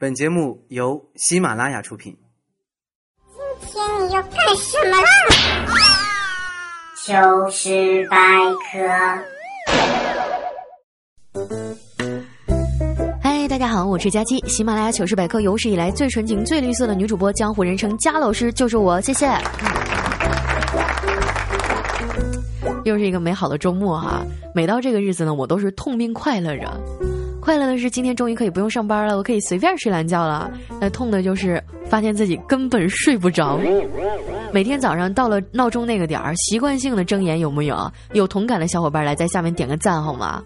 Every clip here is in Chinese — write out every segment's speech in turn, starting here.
本节目由喜马拉雅出品。今天你要干什么啦？糗事百科。嗨，大家好，我是佳期，喜马拉雅糗事百科有史以来最纯情、最绿色的女主播，江湖人称佳老师，就是我，谢谢。又是一个美好的周末哈，每到这个日子呢，我都是痛并快乐着。快乐的是今天终于可以不用上班了，我可以随便睡懒觉了。那痛的就是发现自己根本睡不着。每天早上到了闹钟那个点儿，习惯性的睁眼，有木有？有同感的小伙伴来在下面点个赞好吗？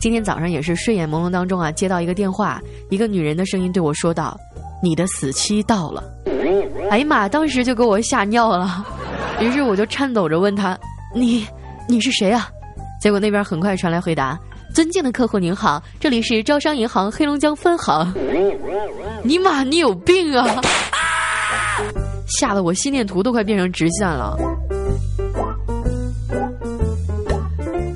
今天早上也是睡眼朦胧当中啊，接到一个电话，一个女人的声音对我说道：“你的死期到了。”哎呀妈！当时就给我吓尿了。于是我就颤抖着问他：“你，你是谁啊？”结果那边很快传来回答。尊敬的客户您好，这里是招商银行黑龙江分行。尼玛，你有病啊！吓得我心电图都快变成直线了。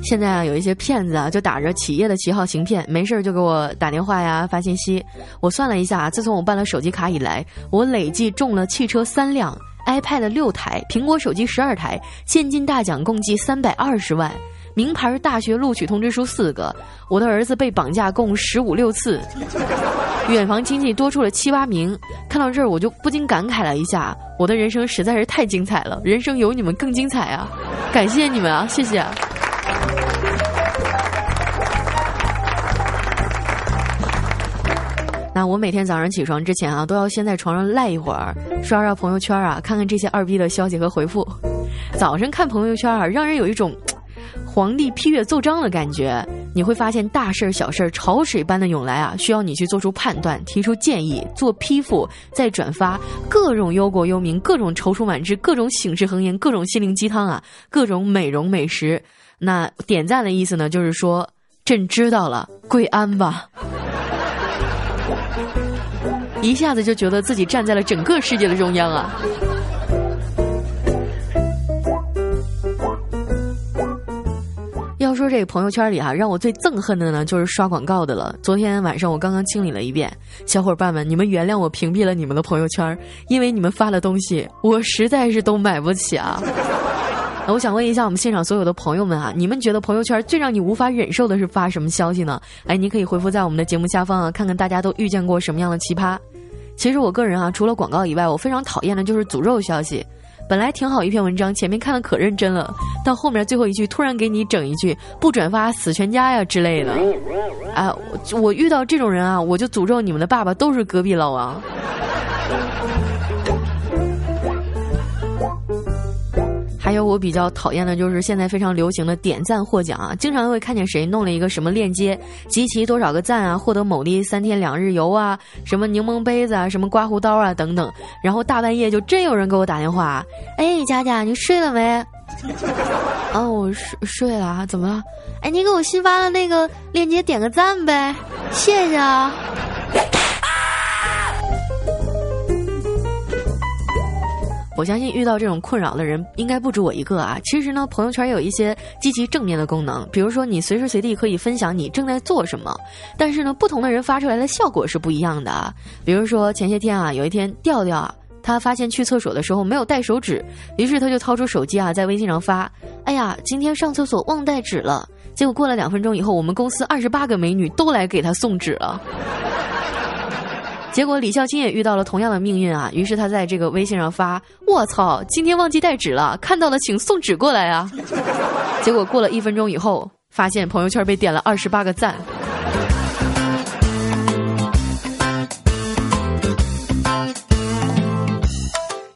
现在啊，有一些骗子啊，就打着企业的旗号行骗，没事就给我打电话呀、发信息。我算了一下，自从我办了手机卡以来，我累计中了汽车三辆、iPad 六台、苹果手机十二台，现金大奖共计三百二十万。名牌大学录取通知书四个，我的儿子被绑架共十五六次，远房亲戚多出了七八名。看到这儿，我就不禁感慨了一下，我的人生实在是太精彩了，人生有你们更精彩啊！感谢你们啊，谢谢。那我每天早上起床之前啊，都要先在床上赖一会儿，刷刷朋友圈啊，看看这些二逼的消息和回复。早上看朋友圈啊，让人有一种。皇帝批阅奏章的感觉，你会发现大事儿、小事儿潮水般的涌来啊，需要你去做出判断、提出建议、做批复、再转发，各种忧国忧民，各种踌躇满志，各种醒世恒言，各种心灵鸡汤啊，各种美容美食。那点赞的意思呢，就是说朕知道了，跪安吧。一下子就觉得自己站在了整个世界的中央啊。要说这个朋友圈里哈，让我最憎恨的呢，就是刷广告的了。昨天晚上我刚刚清理了一遍，小伙伴们，你们原谅我屏蔽了你们的朋友圈，因为你们发的东西我实在是都买不起啊。我想问一下我们现场所有的朋友们啊，你们觉得朋友圈最让你无法忍受的是发什么消息呢？哎，你可以回复在我们的节目下方啊，看看大家都遇见过什么样的奇葩。其实我个人啊，除了广告以外，我非常讨厌的就是诅咒消息。本来挺好一篇文章，前面看的可认真了，到后面最后一句突然给你整一句不转发死全家呀之类的，啊，我遇到这种人啊，我就诅咒你们的爸爸都是隔壁老王。还有我比较讨厌的就是现在非常流行的点赞获奖啊，经常会看见谁弄了一个什么链接，集齐多少个赞啊，获得某地三天两日游啊，什么柠檬杯子啊，什么刮胡刀啊等等，然后大半夜就真有人给我打电话，哎，佳佳，你睡了没？哦，我睡睡了啊，怎么了？哎，你给我新发的那个链接点个赞呗，谢谢啊。我相信遇到这种困扰的人应该不止我一个啊！其实呢，朋友圈有一些积极正面的功能，比如说你随时随地可以分享你正在做什么，但是呢，不同的人发出来的效果是不一样的啊。比如说前些天啊，有一天调调啊，他发现去厕所的时候没有带手纸，于是他就掏出手机啊，在微信上发：“哎呀，今天上厕所忘带纸了。”结果过了两分钟以后，我们公司二十八个美女都来给他送纸了。结果李孝金也遇到了同样的命运啊！于是他在这个微信上发：“我操，今天忘记带纸了，看到了请送纸过来啊！” 结果过了一分钟以后，发现朋友圈被点了二十八个赞。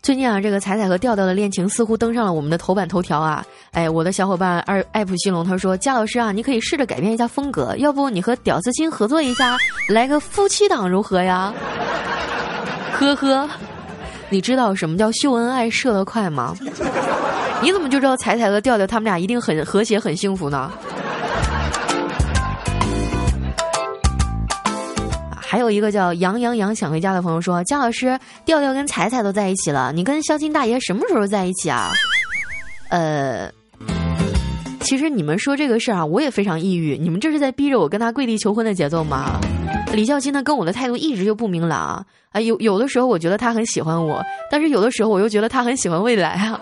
最近啊，这个彩彩和调调的恋情似乎登上了我们的头版头条啊！哎，我的小伙伴二艾普西龙他说：“佳老师啊，你可以试着改变一下风格，要不你和屌丝亲合作一下，来个夫妻档如何呀？” 呵呵，你知道什么叫秀恩爱射得快吗？你怎么就知道彩彩和调调他们俩一定很和谐、很幸福呢？还有一个叫杨洋洋想回家的朋友说：“姜老师，调调跟彩彩都在一起了，你跟肖金大爷什么时候在一起啊？”呃，其实你们说这个事儿啊，我也非常抑郁。你们这是在逼着我跟他跪地求婚的节奏吗？李孝钦他跟我的态度一直就不明朗啊，有有的时候我觉得他很喜欢我，但是有的时候我又觉得他很喜欢未来啊。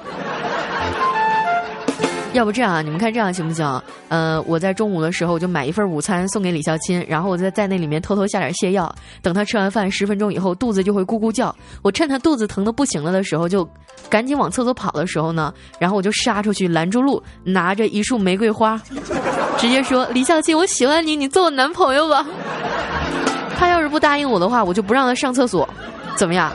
要不这样啊，你们看这样行不行？呃，我在中午的时候我就买一份午餐送给李孝钦，然后我再在那里面偷偷下点泻药，等他吃完饭十分钟以后肚子就会咕咕叫，我趁他肚子疼的不行了的时候就赶紧往厕所跑的时候呢，然后我就杀出去拦住路，拿着一束玫瑰花，直接说李孝钦我喜欢你，你做我男朋友吧。他要是不答应我的话，我就不让他上厕所，怎么样？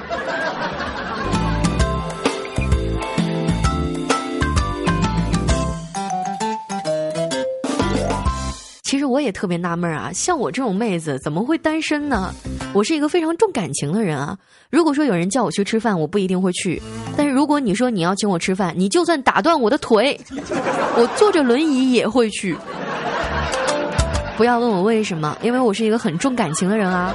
也特别纳闷啊，像我这种妹子怎么会单身呢？我是一个非常重感情的人啊。如果说有人叫我去吃饭，我不一定会去；但是如果你说你要请我吃饭，你就算打断我的腿，我坐着轮椅也会去。不要问我为什么，因为我是一个很重感情的人啊。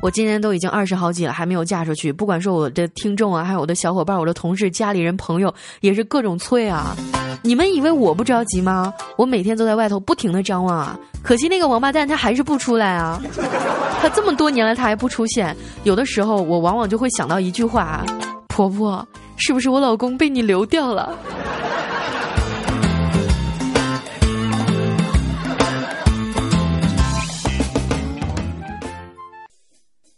我今年都已经二十好几了，还没有嫁出去。不管说我的听众啊，还有我的小伙伴、我的同事、家里人、朋友，也是各种催啊。你们以为我不着急吗？我每天都在外头不停的张望啊，可惜那个王八蛋他还是不出来啊。他这么多年了他还不出现，有的时候我往往就会想到一句话：婆婆，是不是我老公被你流掉了？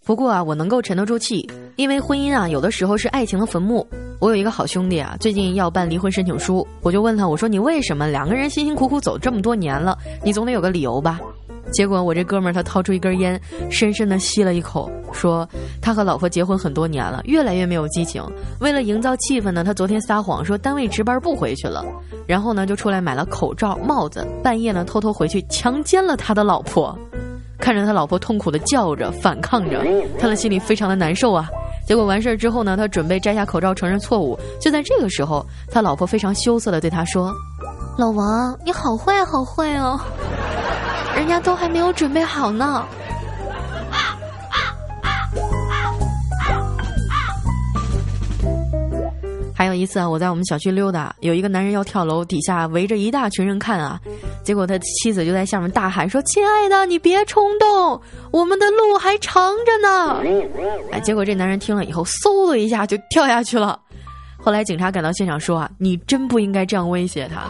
不过啊，我能够沉得住气，因为婚姻啊，有的时候是爱情的坟墓。我有一个好兄弟啊，最近要办离婚申请书，我就问他，我说你为什么两个人辛辛苦苦走这么多年了，你总得有个理由吧？结果我这哥们儿他掏出一根烟，深深的吸了一口，说他和老婆结婚很多年了，越来越没有激情。为了营造气氛呢，他昨天撒谎说单位值班不回去了，然后呢就出来买了口罩、帽子，半夜呢偷偷回去强奸了他的老婆。看着他老婆痛苦的叫着反抗着，他的心里非常的难受啊。结果完事儿之后呢，他准备摘下口罩承认错误。就在这个时候，他老婆非常羞涩的对他说：“老王，你好坏好坏哦，人家都还没有准备好呢。”还有一次啊，我在我们小区溜达，有一个男人要跳楼，底下围着一大群人看啊。结果他妻子就在下面大喊说：“亲爱的，你别冲动，我们的路还长着呢。”哎，结果这男人听了以后，嗖的一下就跳下去了。后来警察赶到现场说：“啊，你真不应该这样威胁他。”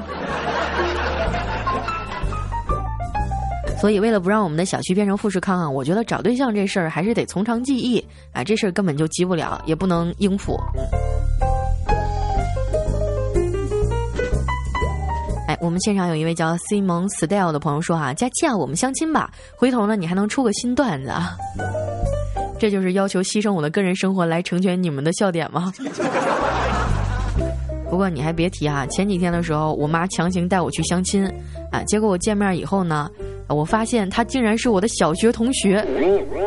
所以，为了不让我们的小区变成富士康啊，我觉得找对象这事儿还是得从长计议。啊，这事儿根本就急不了，也不能应付。哎，我们现场有一位叫 Simon Style 的朋友说啊，佳期啊，我们相亲吧，回头呢你还能出个新段子啊，这就是要求牺牲我的个人生活来成全你们的笑点吗？不过你还别提啊，前几天的时候，我妈强行带我去相亲，啊，结果我见面以后呢。我发现他竟然是我的小学同学，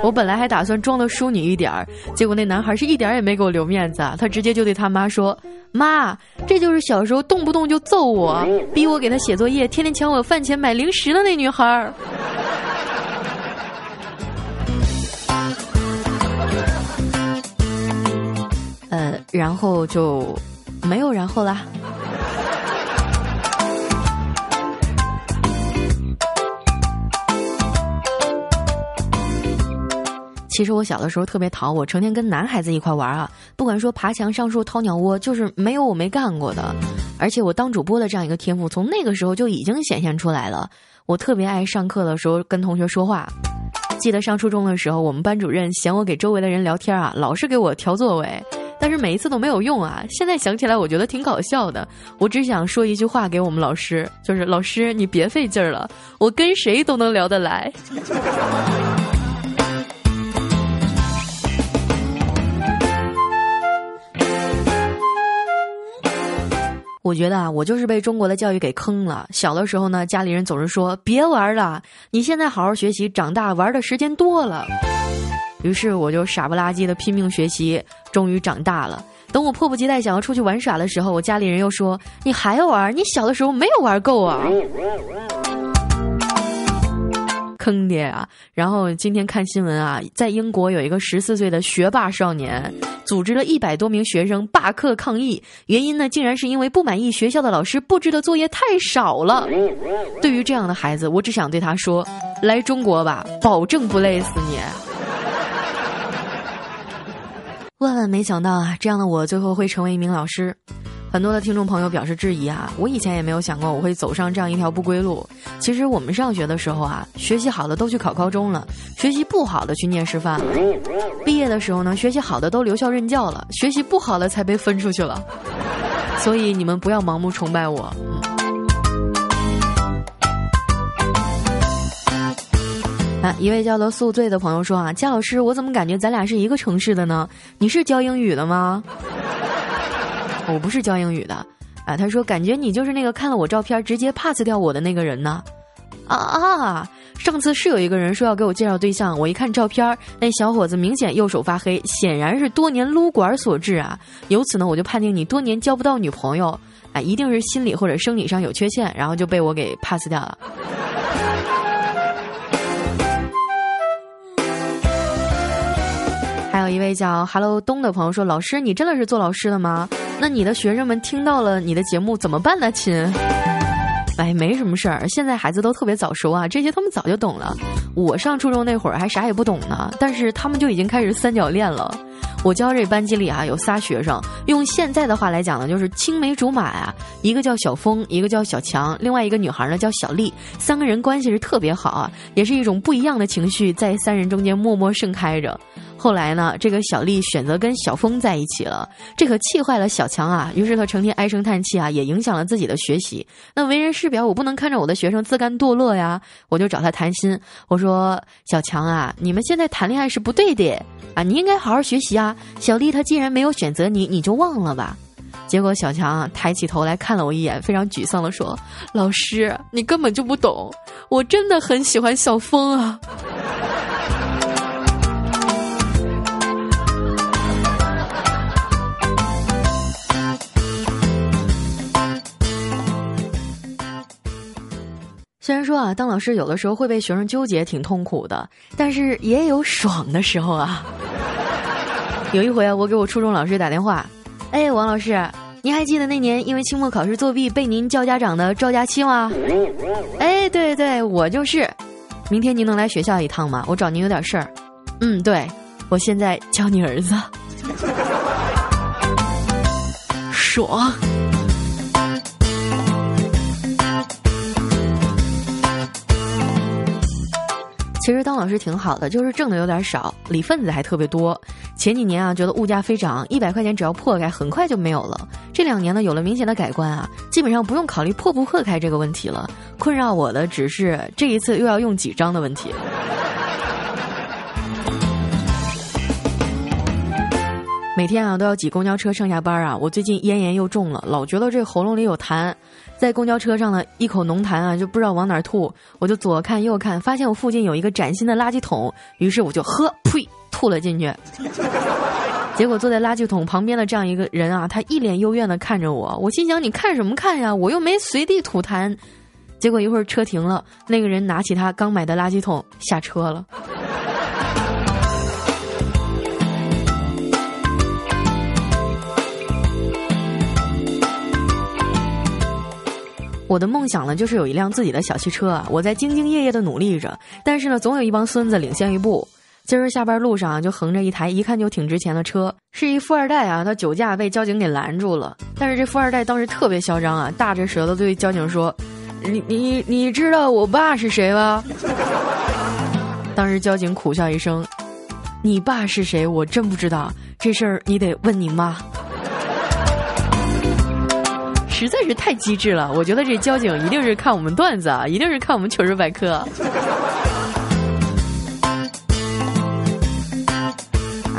我本来还打算装的淑女一点儿，结果那男孩是一点也没给我留面子啊，他直接就对他妈说：“妈，这就是小时候动不动就揍我，逼我给他写作业，天天抢我饭钱买零食的那女孩。”呃，然后就没有然后啦。其实我小的时候特别淘，我成天跟男孩子一块玩啊，不管说爬墙、上树、掏鸟窝，就是没有我没干过的。而且我当主播的这样一个天赋，从那个时候就已经显现出来了。我特别爱上课的时候跟同学说话。记得上初中的时候，我们班主任嫌我给周围的人聊天啊，老是给我调座位，但是每一次都没有用啊。现在想起来，我觉得挺搞笑的。我只想说一句话给我们老师，就是老师你别费劲儿了，我跟谁都能聊得来。我觉得啊，我就是被中国的教育给坑了。小的时候呢，家里人总是说别玩了，你现在好好学习，长大玩的时间多了。于是我就傻不拉几的拼命学习，终于长大了。等我迫不及待想要出去玩耍的时候，我家里人又说你还要玩？你小的时候没有玩够啊！坑爹啊！然后今天看新闻啊，在英国有一个十四岁的学霸少年，组织了一百多名学生罢课抗议，原因呢，竟然是因为不满意学校的老师布置的作业太少了。对于这样的孩子，我只想对他说：来中国吧，保证不累死你。万万没想到啊，这样的我最后会成为一名老师。很多的听众朋友表示质疑啊，我以前也没有想过我会走上这样一条不归路。其实我们上学的时候啊，学习好的都去考高中了，学习不好的去念师范了。毕业的时候呢，学习好的都留校任教了，学习不好的才被分出去了。所以你们不要盲目崇拜我。啊，一位叫做宿醉的朋友说啊，佳老师，我怎么感觉咱俩是一个城市的呢？你是教英语的吗？我不是教英语的，啊，他说感觉你就是那个看了我照片直接 pass 掉我的那个人呢，啊啊！上次是有一个人说要给我介绍对象，我一看照片，那小伙子明显右手发黑，显然是多年撸管所致啊。由此呢，我就判定你多年交不到女朋友，啊，一定是心理或者生理上有缺陷，然后就被我给 pass 掉了。还有一位叫 Hello 东的朋友说：“老师，你真的是做老师的吗？那你的学生们听到了你的节目怎么办呢，亲？”哎，没什么事儿，现在孩子都特别早熟啊，这些他们早就懂了。我上初中那会儿还啥也不懂呢，但是他们就已经开始三角恋了。我教这班级里啊有仨学生，用现在的话来讲呢，就是青梅竹马呀。一个叫小峰，一个叫小强，另外一个女孩呢叫小丽。三个人关系是特别好啊，也是一种不一样的情绪在三人中间默默盛开着。后来呢，这个小丽选择跟小峰在一起了，这可气坏了小强啊。于是他成天唉声叹气啊，也影响了自己的学习。那为人师表，我不能看着我的学生自甘堕落呀，我就找他谈心。我说：“小强啊，你们现在谈恋爱是不对的啊，你应该好好学习啊。”小丽她既然没有选择你，你就忘了吧。结果小强啊抬起头来看了我一眼，非常沮丧地说：“老师，你根本就不懂，我真的很喜欢小峰啊。”啊，当老师有的时候会被学生纠结，挺痛苦的，但是也有爽的时候啊。有一回啊，我给我初中老师打电话，哎，王老师，您还记得那年因为期末考试作弊被您叫家长的赵佳期吗？哎，对对，我就是。明天您能来学校一趟吗？我找您有点事儿。嗯，对，我现在教你儿子。爽。其实当老师挺好的，就是挣的有点少，理份子还特别多。前几年啊，觉得物价飞涨，一百块钱只要破开，很快就没有了。这两年呢，有了明显的改观啊，基本上不用考虑破不破开这个问题了。困扰我的只是这一次又要用几张的问题。每天啊都要挤公交车上下班啊，我最近咽炎又重了，老觉得这喉咙里有痰。在公交车上呢，一口浓痰啊，就不知道往哪吐，我就左看右看，发现我附近有一个崭新的垃圾桶，于是我就喝呸吐了进去。结果坐在垃圾桶旁边的这样一个人啊，他一脸幽怨的看着我，我心想你看什么看呀，我又没随地吐痰。结果一会儿车停了，那个人拿起他刚买的垃圾桶下车了。我的梦想呢，就是有一辆自己的小汽车啊！我在兢兢业业的努力着，但是呢，总有一帮孙子领先一步。今儿下班路上就横着一台一看就挺值钱的车，是一富二代啊！他酒驾被交警给拦住了，但是这富二代当时特别嚣张啊，大着舌头对交警说：“你你你知道我爸是谁吗？” 当时交警苦笑一声：“你爸是谁？我真不知道，这事儿你得问你妈。”实在是太机智了，我觉得这交警一定是看我们段子啊，一定是看我们糗事百科。啊，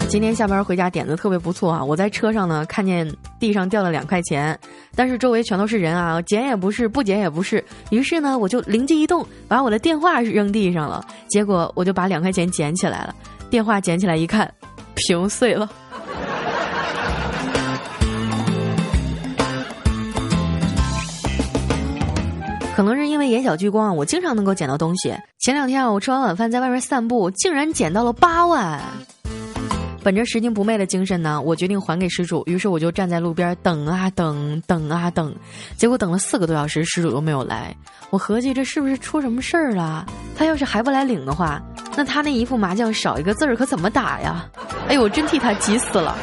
今天下班回家点子特别不错啊！我在车上呢，看见地上掉了两块钱，但是周围全都是人啊，捡也不是，不捡也不是。于是呢，我就灵机一动，把我的电话扔地上了，结果我就把两块钱捡起来了。电话捡起来一看，屏碎了。可能是因为眼小聚光，我经常能够捡到东西。前两天啊，我吃完晚饭在外面散步，竟然捡到了八万。本着拾金不昧的精神呢，我决定还给失主。于是我就站在路边等啊等，等啊等，结果等了四个多小时，失主都没有来。我合计这是不是出什么事儿了？他要是还不来领的话，那他那一副麻将少一个字儿可怎么打呀？哎呦，我真替他急死了。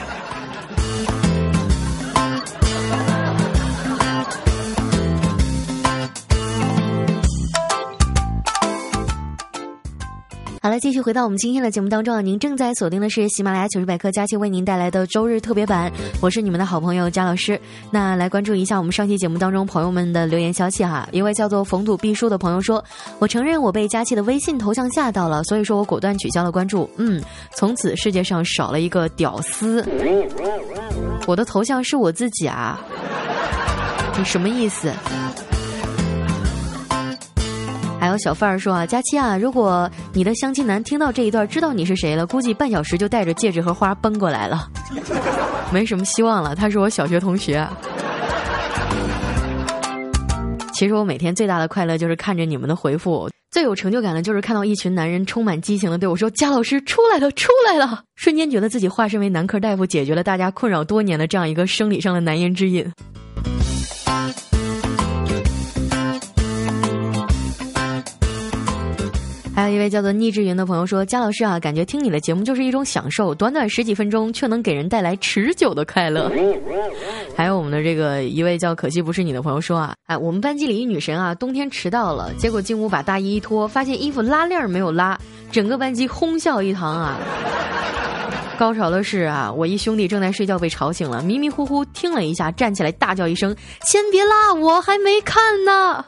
好了，继续回到我们今天的节目当中啊！您正在锁定的是喜马拉雅糗事百科佳期为您带来的周日特别版，我是你们的好朋友佳老师。那来关注一下我们上期节目当中朋友们的留言消息哈。一位叫做逢赌必输的朋友说：“我承认我被佳期的微信头像吓到了，所以说我果断取消了关注。嗯，从此世界上少了一个屌丝。我的头像是我自己啊，你什么意思？”还有小范儿说啊，佳期啊，如果你的相亲男听到这一段，知道你是谁了，估计半小时就带着戒指和花奔过来了，没什么希望了。他是我小学同学。其实我每天最大的快乐就是看着你们的回复，最有成就感的就是看到一群男人充满激情的对我说：“佳老师出来了，出来了！”瞬间觉得自己化身为男科大夫，解决了大家困扰多年的这样一个生理上的难言之隐。还有一位叫做逆志云的朋友说：“姜老师啊，感觉听你的节目就是一种享受，短短十几分钟却能给人带来持久的快乐。”还有我们的这个一位叫可惜不是你的朋友说啊，哎，我们班级里一女神啊，冬天迟到了，结果进屋把大衣一脱，发现衣服拉链没有拉，整个班级哄笑一堂啊。高潮的是啊，我一兄弟正在睡觉被吵醒了，迷迷糊糊听了一下，站起来大叫一声：“先别拉，我还没看呢。”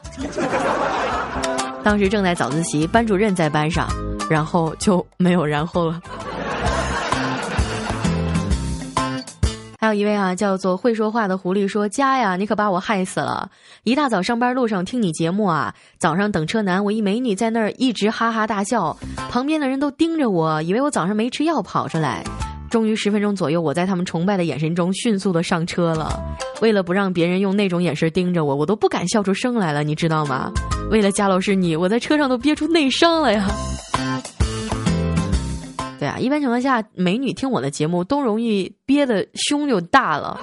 当时正在早自习，班主任在班上，然后就没有然后了。还有一位啊，叫做会说话的狐狸说：“家呀，你可把我害死了！一大早上班路上听你节目啊，早上等车男，我一美女在那儿一直哈哈大笑，旁边的人都盯着我，以为我早上没吃药跑出来。”终于十分钟左右，我在他们崇拜的眼神中迅速的上车了。为了不让别人用那种眼神盯着我，我都不敢笑出声来了，你知道吗？为了贾老师你，我在车上都憋出内伤了呀。对啊，一般情况下，美女听我的节目都容易憋的胸就大了。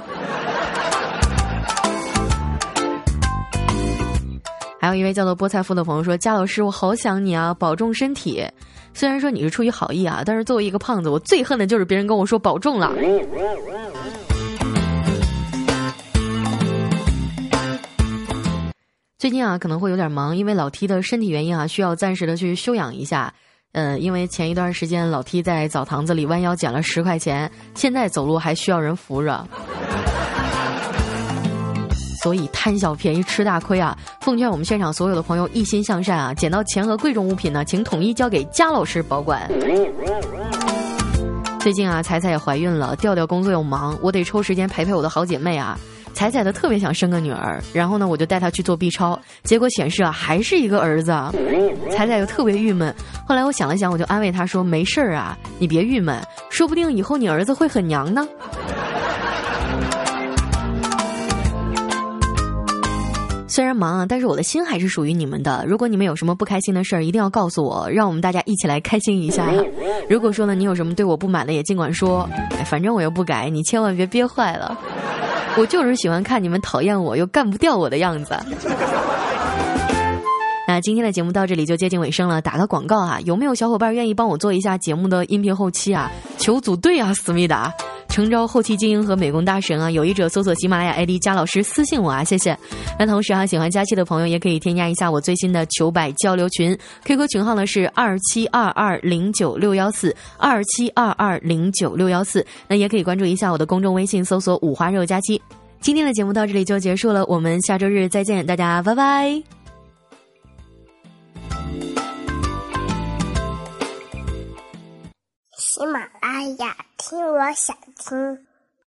还有一位叫做菠菜夫的朋友说：“贾老师，我好想你啊，保重身体。”虽然说你是出于好意啊，但是作为一个胖子，我最恨的就是别人跟我说保重了。最近啊，可能会有点忙，因为老 T 的身体原因啊，需要暂时的去休养一下。呃，因为前一段时间老 T 在澡堂子里弯腰捡了十块钱，现在走路还需要人扶着。所以贪小便宜吃大亏啊！奉劝我们现场所有的朋友一心向善啊，捡到钱和贵重物品呢，请统一交给佳老师保管。最近啊，彩彩也怀孕了，调调工作又忙，我得抽时间陪陪我的好姐妹啊。彩彩的特别想生个女儿，然后呢，我就带她去做 B 超，结果显示啊，还是一个儿子。彩彩又特别郁闷，后来我想了想，我就安慰她说：“没事儿啊，你别郁闷，说不定以后你儿子会很娘呢。”虽然忙啊，但是我的心还是属于你们的。如果你们有什么不开心的事儿，一定要告诉我，让我们大家一起来开心一下。如果说呢，你有什么对我不满的，也尽管说，反正我又不改，你千万别憋坏了。我就是喜欢看你们讨厌我又干不掉我的样子。那今天的节目到这里就接近尾声了，打个广告啊，有没有小伙伴愿意帮我做一下节目的音频后期啊？求组队啊，思密达。诚招后期精英和美工大神啊！有意者搜索喜马拉雅 ID 加老师私信我啊，谢谢。那同时啊，喜欢佳期的朋友也可以添加一下我最新的糗百交流群，QQ 群号呢是二七二二零九六幺四二七二二零九六幺四。那也可以关注一下我的公众微信，搜索五花肉佳期。今天的节目到这里就结束了，我们下周日再见，大家拜拜。喜马拉雅。听我想听。